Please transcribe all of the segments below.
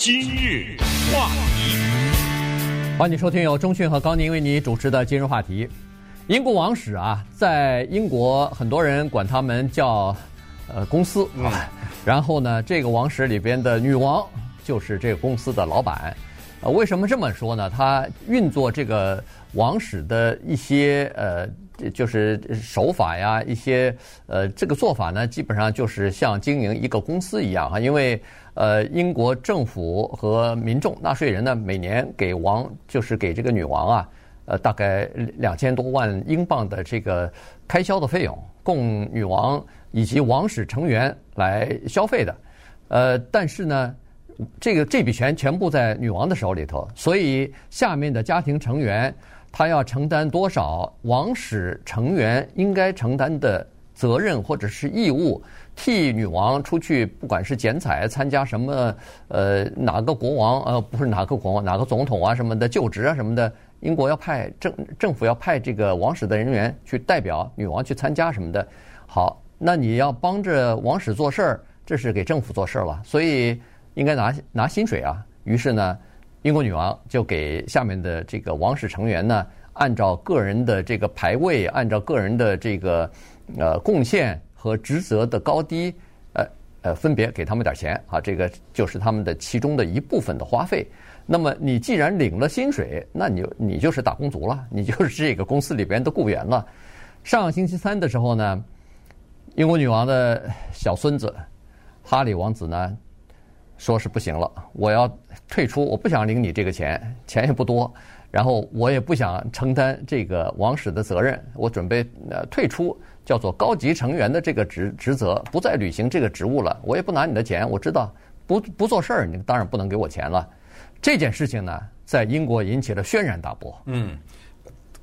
今日话题，欢迎收听由中讯和高宁为你主持的今日话题。英国王室啊，在英国很多人管他们叫呃公司啊，然后呢，这个王室里边的女王就是这个公司的老板。呃，为什么这么说呢？他运作这个王室的一些呃。就是手法呀，一些呃，这个做法呢，基本上就是像经营一个公司一样哈。因为呃，英国政府和民众纳税人呢，每年给王就是给这个女王啊，呃，大概两千多万英镑的这个开销的费用，供女王以及王室成员来消费的。呃，但是呢，这个这笔钱全部在女王的手里头，所以下面的家庭成员。他要承担多少王室成员应该承担的责任或者是义务，替女王出去，不管是剪彩、参加什么，呃，哪个国王，呃，不是哪个国王，哪个总统啊什么的就职啊什么的，英国要派政政府要派这个王室的人员去代表女王去参加什么的。好，那你要帮着王室做事儿，这是给政府做事儿了，所以应该拿拿薪水啊。于是呢。英国女王就给下面的这个王室成员呢，按照个人的这个排位，按照个人的这个呃贡献和职责的高低，呃呃，分别给他们点钱啊，这个就是他们的其中的一部分的花费。那么你既然领了薪水，那你你就是打工族了，你就是这个公司里边的雇员了。上星期三的时候呢，英国女王的小孙子哈里王子呢。说是不行了，我要退出，我不想领你这个钱，钱也不多，然后我也不想承担这个王室的责任，我准备呃退出，叫做高级成员的这个职职责，不再履行这个职务了。我也不拿你的钱，我知道不不做事儿，你当然不能给我钱了。这件事情呢，在英国引起了轩然大波。嗯，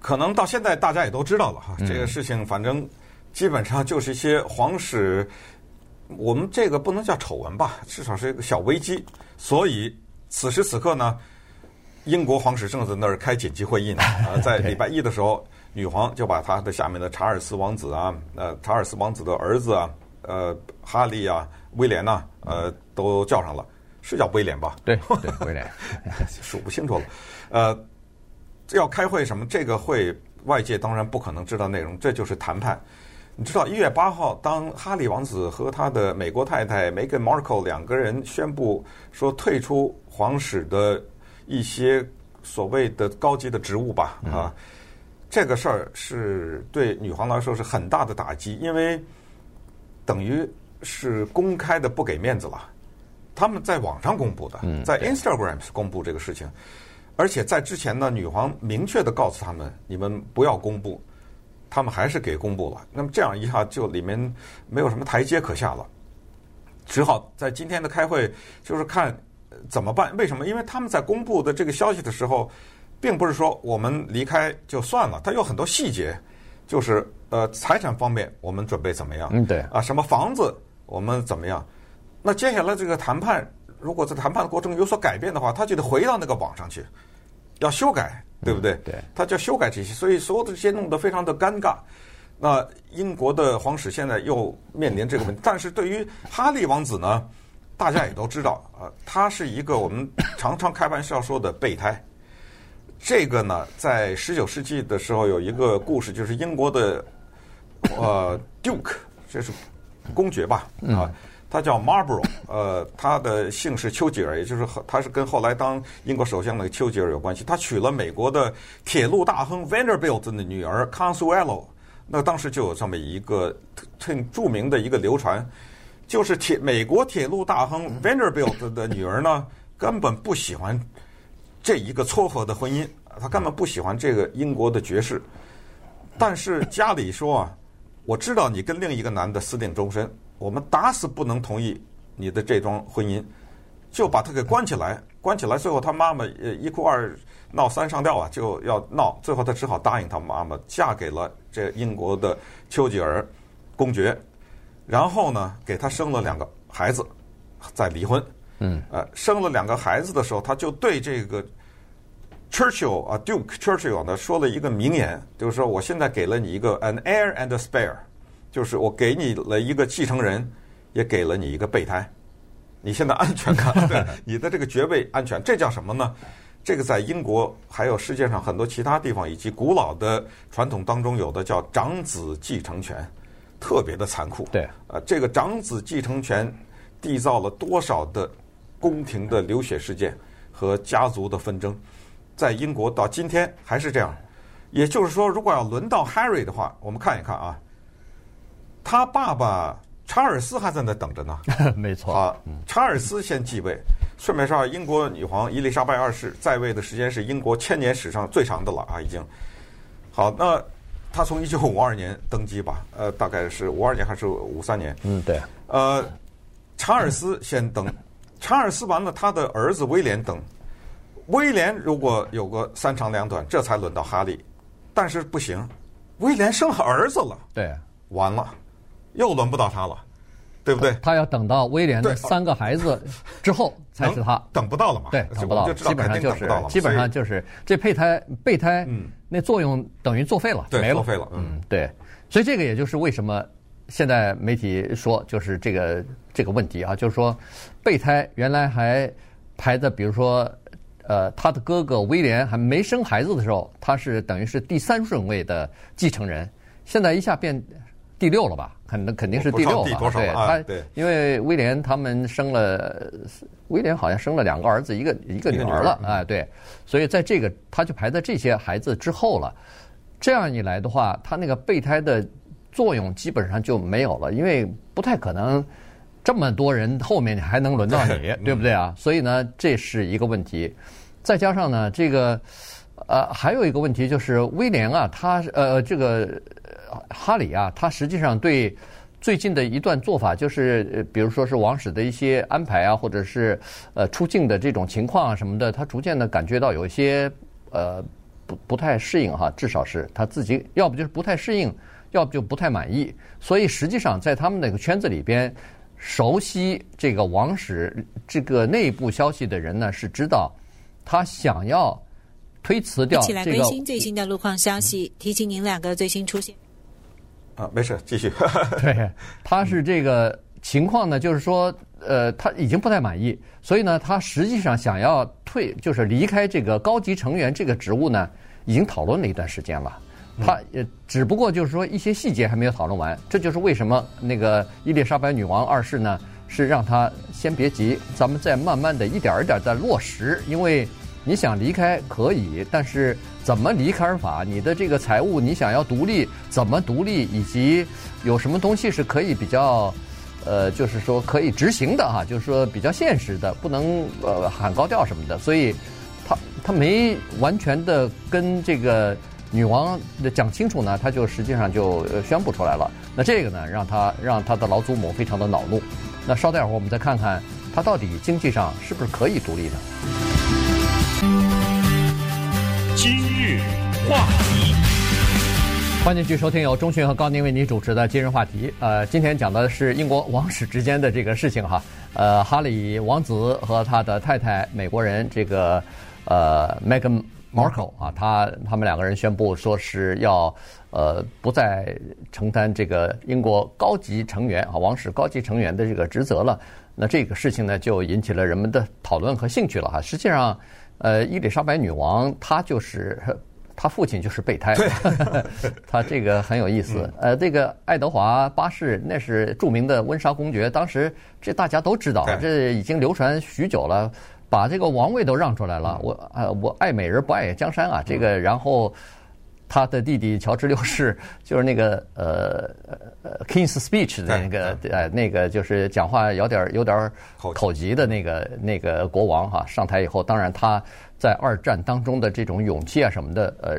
可能到现在大家也都知道了哈，这个事情反正基本上就是一些皇室。我们这个不能叫丑闻吧，至少是一个小危机。所以此时此刻呢，英国皇室正在那儿开紧急会议呢。呃，在礼拜一的时候，女皇就把她的下面的查尔斯王子啊，呃，查尔斯王子的儿子啊，呃，哈利啊，威廉呐，呃，都叫上了，是叫威廉吧？对对，威廉，数不清楚了。呃，要开会什么？这个会外界当然不可能知道内容，这就是谈判。你知道一月八号，当哈里王子和他的美国太太梅根·马克尔两个人宣布说退出皇室的一些所谓的高级的职务吧，啊，这个事儿是对女皇来说是很大的打击，因为等于是公开的不给面子了。他们在网上公布的，在 Instagram 公布这个事情，而且在之前呢，女皇明确的告诉他们，你们不要公布。他们还是给公布了，那么这样一下就里面没有什么台阶可下了，只好在今天的开会就是看怎么办。为什么？因为他们在公布的这个消息的时候，并不是说我们离开就算了，它有很多细节，就是呃财产方面我们准备怎么样？嗯，对啊，什么房子我们怎么样？那接下来这个谈判，如果在谈判的过程有所改变的话，他就得回到那个网上去，要修改。对不对？嗯、对，他就修改这些，所以所有的这些弄得非常的尴尬。那英国的皇室现在又面临这个问题，但是对于哈利王子呢，大家也都知道啊，他是一个我们常常开玩笑说的备胎。这个呢，在十九世纪的时候有一个故事，就是英国的呃 Duke，这是公爵吧啊。他叫 Marlborough，呃，他的姓是丘吉尔，也就是他是跟后来当英国首相的丘吉尔有关系。他娶了美国的铁路大亨 Vanderbilt 的女儿 Consuelo，那当时就有这么一个很著名的一个流传，就是铁美国铁路大亨 Vanderbilt 的女儿呢，根本不喜欢这一个撮合的婚姻，她根本不喜欢这个英国的爵士。但是家里说啊，我知道你跟另一个男的私定终身。我们打死不能同意你的这桩婚姻，就把他给关起来，关起来。最后他妈妈呃一哭二闹三上吊啊，就要闹。最后他只好答应他妈妈，嫁给了这英国的丘吉尔公爵，然后呢给他生了两个孩子，再离婚。嗯，呃，生了两个孩子的时候，他就对这个 Churchill 啊，Duke Churchill 呢说了一个名言，就是说我现在给了你一个 an heir and a spare。就是我给你了一个继承人，也给了你一个备胎。你现在安全感，对你的这个爵位安全，这叫什么呢？这个在英国还有世界上很多其他地方以及古老的传统当中有的叫长子继承权，特别的残酷。对，呃，这个长子继承权缔造了多少的宫廷的流血事件和家族的纷争，在英国到今天还是这样。也就是说，如果要轮到 Harry 的话，我们看一看啊，他爸爸查尔斯还在那等着呢。没错。啊，查尔斯先继位。顺便说，英国女皇伊丽莎白二世在位的时间是英国千年史上最长的了啊，已经。好，那他从一九五二年登基吧，呃，大概是五二年还是五三年？嗯，对。呃，查尔斯先登，查尔斯完了，他的儿子威廉登。威廉如果有个三长两短，这才轮到哈利。但是不行，威廉生儿子了，对，完了，又轮不到他了。对不对？他要等到威廉的三个孩子 之后才是他，等不到了嘛？对，等不到，基本上就是基本上就是这胚胎备胎，那作用等于作废了，没了，作废了。嗯，对，所以这个也就是为什么现在媒体说就是这个这个问题啊，就是说备胎原来还排在，比如说呃，他的哥哥威廉还没生孩子的时候，他是等于是第三顺位的继承人，现在一下变。第六了吧？肯肯定是第六了。对，他因为威廉他们生了，威廉好像生了两个儿子，一个一个女儿了。哎，对，所以在这个他就排在这些孩子之后了。这样一来的话，他那个备胎的作用基本上就没有了，因为不太可能这么多人后面还能轮到你，对不对啊？所以呢，这是一个问题。再加上呢，这个呃还有一个问题就是威廉啊，他呃这个。哈里啊，他实际上对最近的一段做法，就是比如说是王室的一些安排啊，或者是呃出境的这种情况啊什么的，他逐渐的感觉到有一些呃不不太适应哈，至少是他自己，要不就是不太适应，要不就不太满意。所以实际上在他们那个圈子里边，熟悉这个王室这个内部消息的人呢，是知道他想要推辞掉这个。一起来更新最新的路况消息，提醒您两个最新出现。啊，没事，继续。对，他是这个情况呢，就是说，呃，他已经不太满意，所以呢，他实际上想要退，就是离开这个高级成员这个职务呢，已经讨论了一段时间了。他也只不过就是说一些细节还没有讨论完，这就是为什么那个伊丽莎白女王二世呢，是让他先别急，咱们再慢慢的一点一点的落实，因为。你想离开可以，但是怎么离开法？你的这个财务，你想要独立，怎么独立？以及有什么东西是可以比较，呃，就是说可以执行的哈，就是说比较现实的，不能呃喊高调什么的。所以他他没完全的跟这个女王的讲清楚呢，他就实际上就宣布出来了。那这个呢，让他让他的老祖母非常的恼怒。那稍待会儿我们再看看他到底经济上是不是可以独立呢？话题，欢迎继续收听由钟迅和高宁为你主持的今日话题。呃，今天讲的是英国王室之间的这个事情哈。呃，哈里王子和他的太太美国人这个呃 Meghan Markle 啊，他他们两个人宣布说是要呃不再承担这个英国高级成员啊王室高级成员的这个职责了。那这个事情呢，就引起了人们的讨论和兴趣了哈。实际上。呃，伊丽莎白女王她就是她父亲就是备胎，他这个很有意思。呃，这个爱德华八世那是著名的温莎公爵，当时这大家都知道，这已经流传许久了，把这个王位都让出来了。我呃，我爱美人不爱江山啊，这个然后。他的弟弟乔治六世 就是那个呃呃 King's Speech 的那个呃那个就是讲话有点有点口疾的那个那个国王哈，上台以后，当然他在二战当中的这种勇气啊什么的呃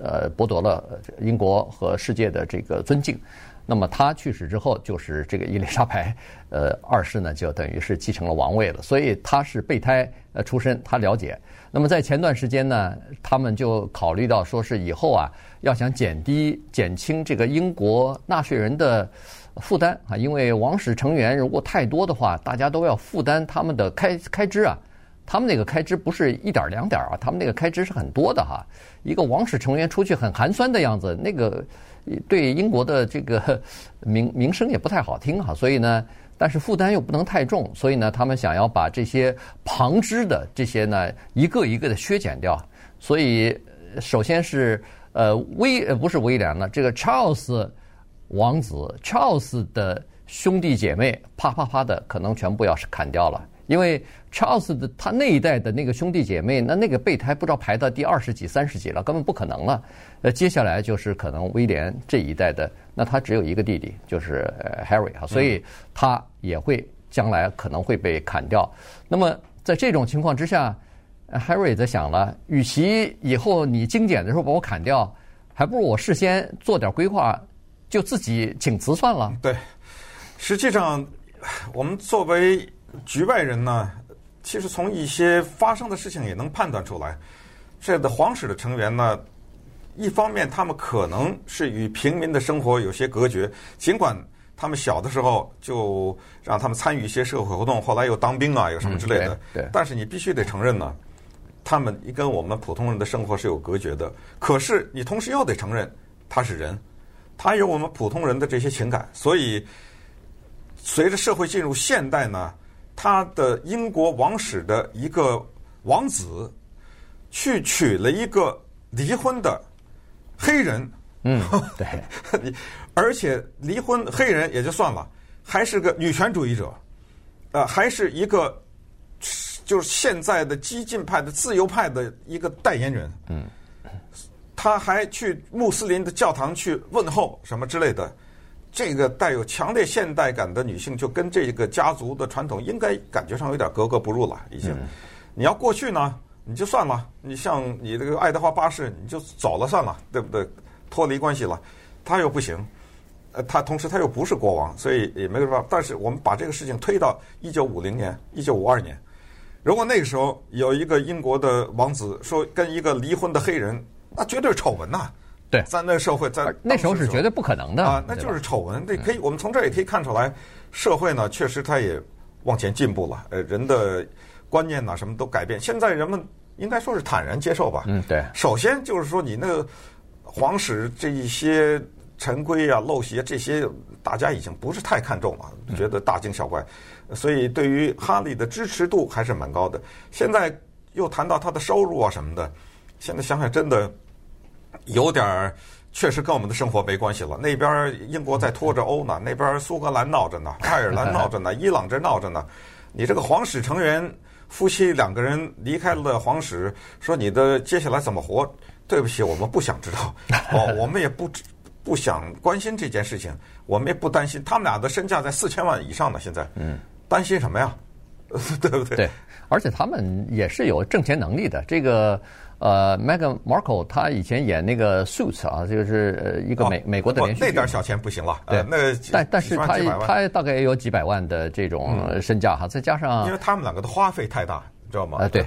呃剥夺了英国和世界的这个尊敬。那么他去世之后，就是这个伊丽莎白呃二世呢就等于是继承了王位了，所以他是备胎呃出身，他了解。那么在前段时间呢，他们就考虑到说是以后啊，要想减低、减轻这个英国纳税人的负担啊，因为王室成员如果太多的话，大家都要负担他们的开开支啊。他们那个开支不是一点两点啊，他们那个开支是很多的哈。一个王室成员出去很寒酸的样子，那个对英国的这个名名声也不太好听哈。所以呢。但是负担又不能太重，所以呢，他们想要把这些旁支的这些呢，一个一个的削减掉。所以，首先是呃威呃不是威廉了，这个 Charles 王子，，Charles 的兄弟姐妹，啪啪啪的可能全部要是砍掉了。因为 Charles 的他那一代的那个兄弟姐妹，那那个备胎不知道排到第二十几、三十几了，根本不可能了。呃，接下来就是可能威廉这一代的，那他只有一个弟弟，就是 Harry 啊，所以他也会将来可能会被砍掉。那么在这种情况之下，Harry 在想了，与其以后你精简的时候把我砍掉，还不如我事先做点规划，就自己请辞算了。对，实际上我们作为。局外人呢，其实从一些发生的事情也能判断出来，这的皇室的成员呢，一方面他们可能是与平民的生活有些隔绝，尽管他们小的时候就让他们参与一些社会活动，后来又当兵啊，有什么之类的。嗯、对。对。但是你必须得承认呢，他们跟我们普通人的生活是有隔绝的。可是你同时又得承认，他是人，他有我们普通人的这些情感。所以，随着社会进入现代呢。他的英国王室的一个王子，去娶了一个离婚的黑人，嗯，对，而且离婚黑人也就算了，还是个女权主义者，呃，还是一个就是现在的激进派的自由派的一个代言人，嗯，他还去穆斯林的教堂去问候什么之类的。这个带有强烈现代感的女性，就跟这个家族的传统应该感觉上有点格格不入了。已经，你要过去呢，你就算了。你像你这个爱德华八世，你就走了算了，对不对？脱离关系了，他又不行。呃，他同时他又不是国王，所以也没办法。但是我们把这个事情推到一九五零年、一九五二年，如果那个时候有一个英国的王子说跟一个离婚的黑人，那绝对是丑闻呐。对，在那社会，在那时候是绝对不可能的啊，那就是丑闻。这可以，我们从这儿也可以看出来，社会呢确实它也往前进步了。呃，人的观念呐，什么都改变。现在人们应该说是坦然接受吧。嗯，对。首先就是说，你那个皇室这一些陈规啊、陋习啊这些，大家已经不是太看重了，觉得大惊小怪。所以对于哈利的支持度还是蛮高的。现在又谈到他的收入啊什么的，现在想想真的。有点儿确实跟我们的生活没关系了。那边英国在拖着欧呢，那边苏格兰闹着呢，爱尔兰闹着呢，伊朗这闹着呢。你这个皇室成员夫妻两个人离开了皇室，说你的接下来怎么活？对不起，我们不想知道，哦，我们也不不想关心这件事情，我们也不担心。他们俩的身价在四千万以上呢，现在，嗯，担心什么呀？对不对？对，而且他们也是有挣钱能力的，这个。呃，Meghan Markle 他以前演那个 Suits 啊，就是一个美、哦、美国的连续剧，那点小钱不行了。对，呃、那但但是他他大概也有几百万的这种身价哈，嗯、再加上因为他们两个的花费太大，你知道吗？啊，对，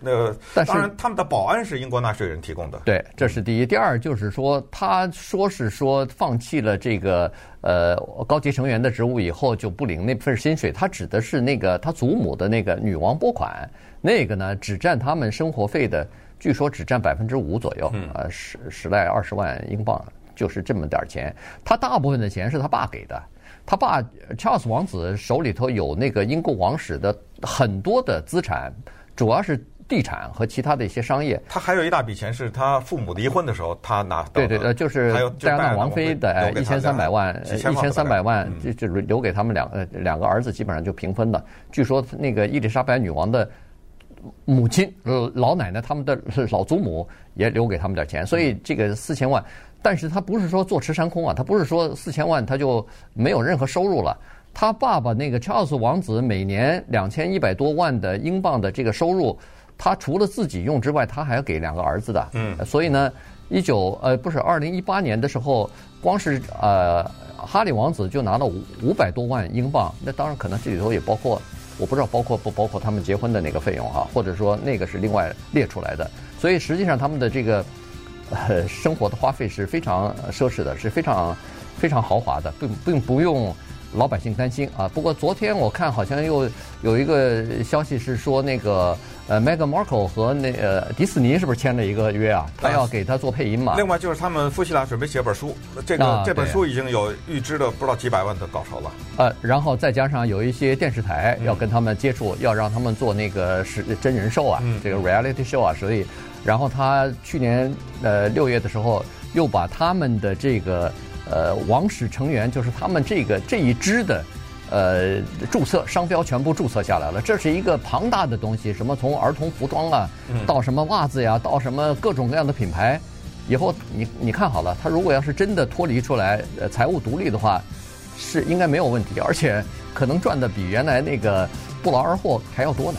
那个但是当然他们的保安是英国纳税人提供的。对，这是第一。第二就是说，他说是说放弃了这个呃高级成员的职务以后就不领那份薪水，他指的是那个他祖母的那个女王拨款，那个呢只占他们生活费的。据说只占百分之五左右，呃，十十来二十万英镑，就是这么点儿钱。他大部分的钱是他爸给的，他爸查尔斯王子手里头有那个英国王室的很多的资产，主要是地产和其他的一些商业。他还有一大笔钱是他父母离婚的时候他拿到的。对对呃，就是戴安娜王妃的一千三百万，一千三百万就就留给他们两呃两个儿子，基本上就平分了。据说那个伊丽莎白女王的。母亲，呃，老奶奶他们的老祖母也留给他们点钱，所以这个四千万，但是他不是说坐吃山空啊，他不是说四千万他就没有任何收入了。他爸爸那个查尔斯王子每年两千一百多万的英镑的这个收入，他除了自己用之外，他还要给两个儿子的。嗯，所以呢，一九呃不是二零一八年的时候，光是呃哈利王子就拿了五五百多万英镑，那当然可能这里头也包括。我不知道包括不包括他们结婚的那个费用哈，或者说那个是另外列出来的。所以实际上他们的这个呃生活的花费是非常奢侈的，是非常非常豪华的，并并不用老百姓担心啊。不过昨天我看好像又有一个消息是说，那个呃，Meghan Markle 和那呃迪士尼是不是签了一个约啊？他要给他做配音嘛。另外就是他们夫妻俩准备写本书，这个、啊、这本书已经有预支的不知道几百万的稿酬了。呃，然后再加上有一些电视台要跟他们接触，嗯、要让他们做那个是真人秀啊，嗯、这个 reality show 啊，所以，然后他去年呃六月的时候又把他们的这个。呃，王室成员就是他们这个这一支的，呃，注册商标全部注册下来了。这是一个庞大的东西，什么从儿童服装啊，到什么袜子呀，到什么各种各样的品牌。以后你你看好了，他如果要是真的脱离出来，呃，财务独立的话，是应该没有问题，而且可能赚的比原来那个不劳而获还要多呢。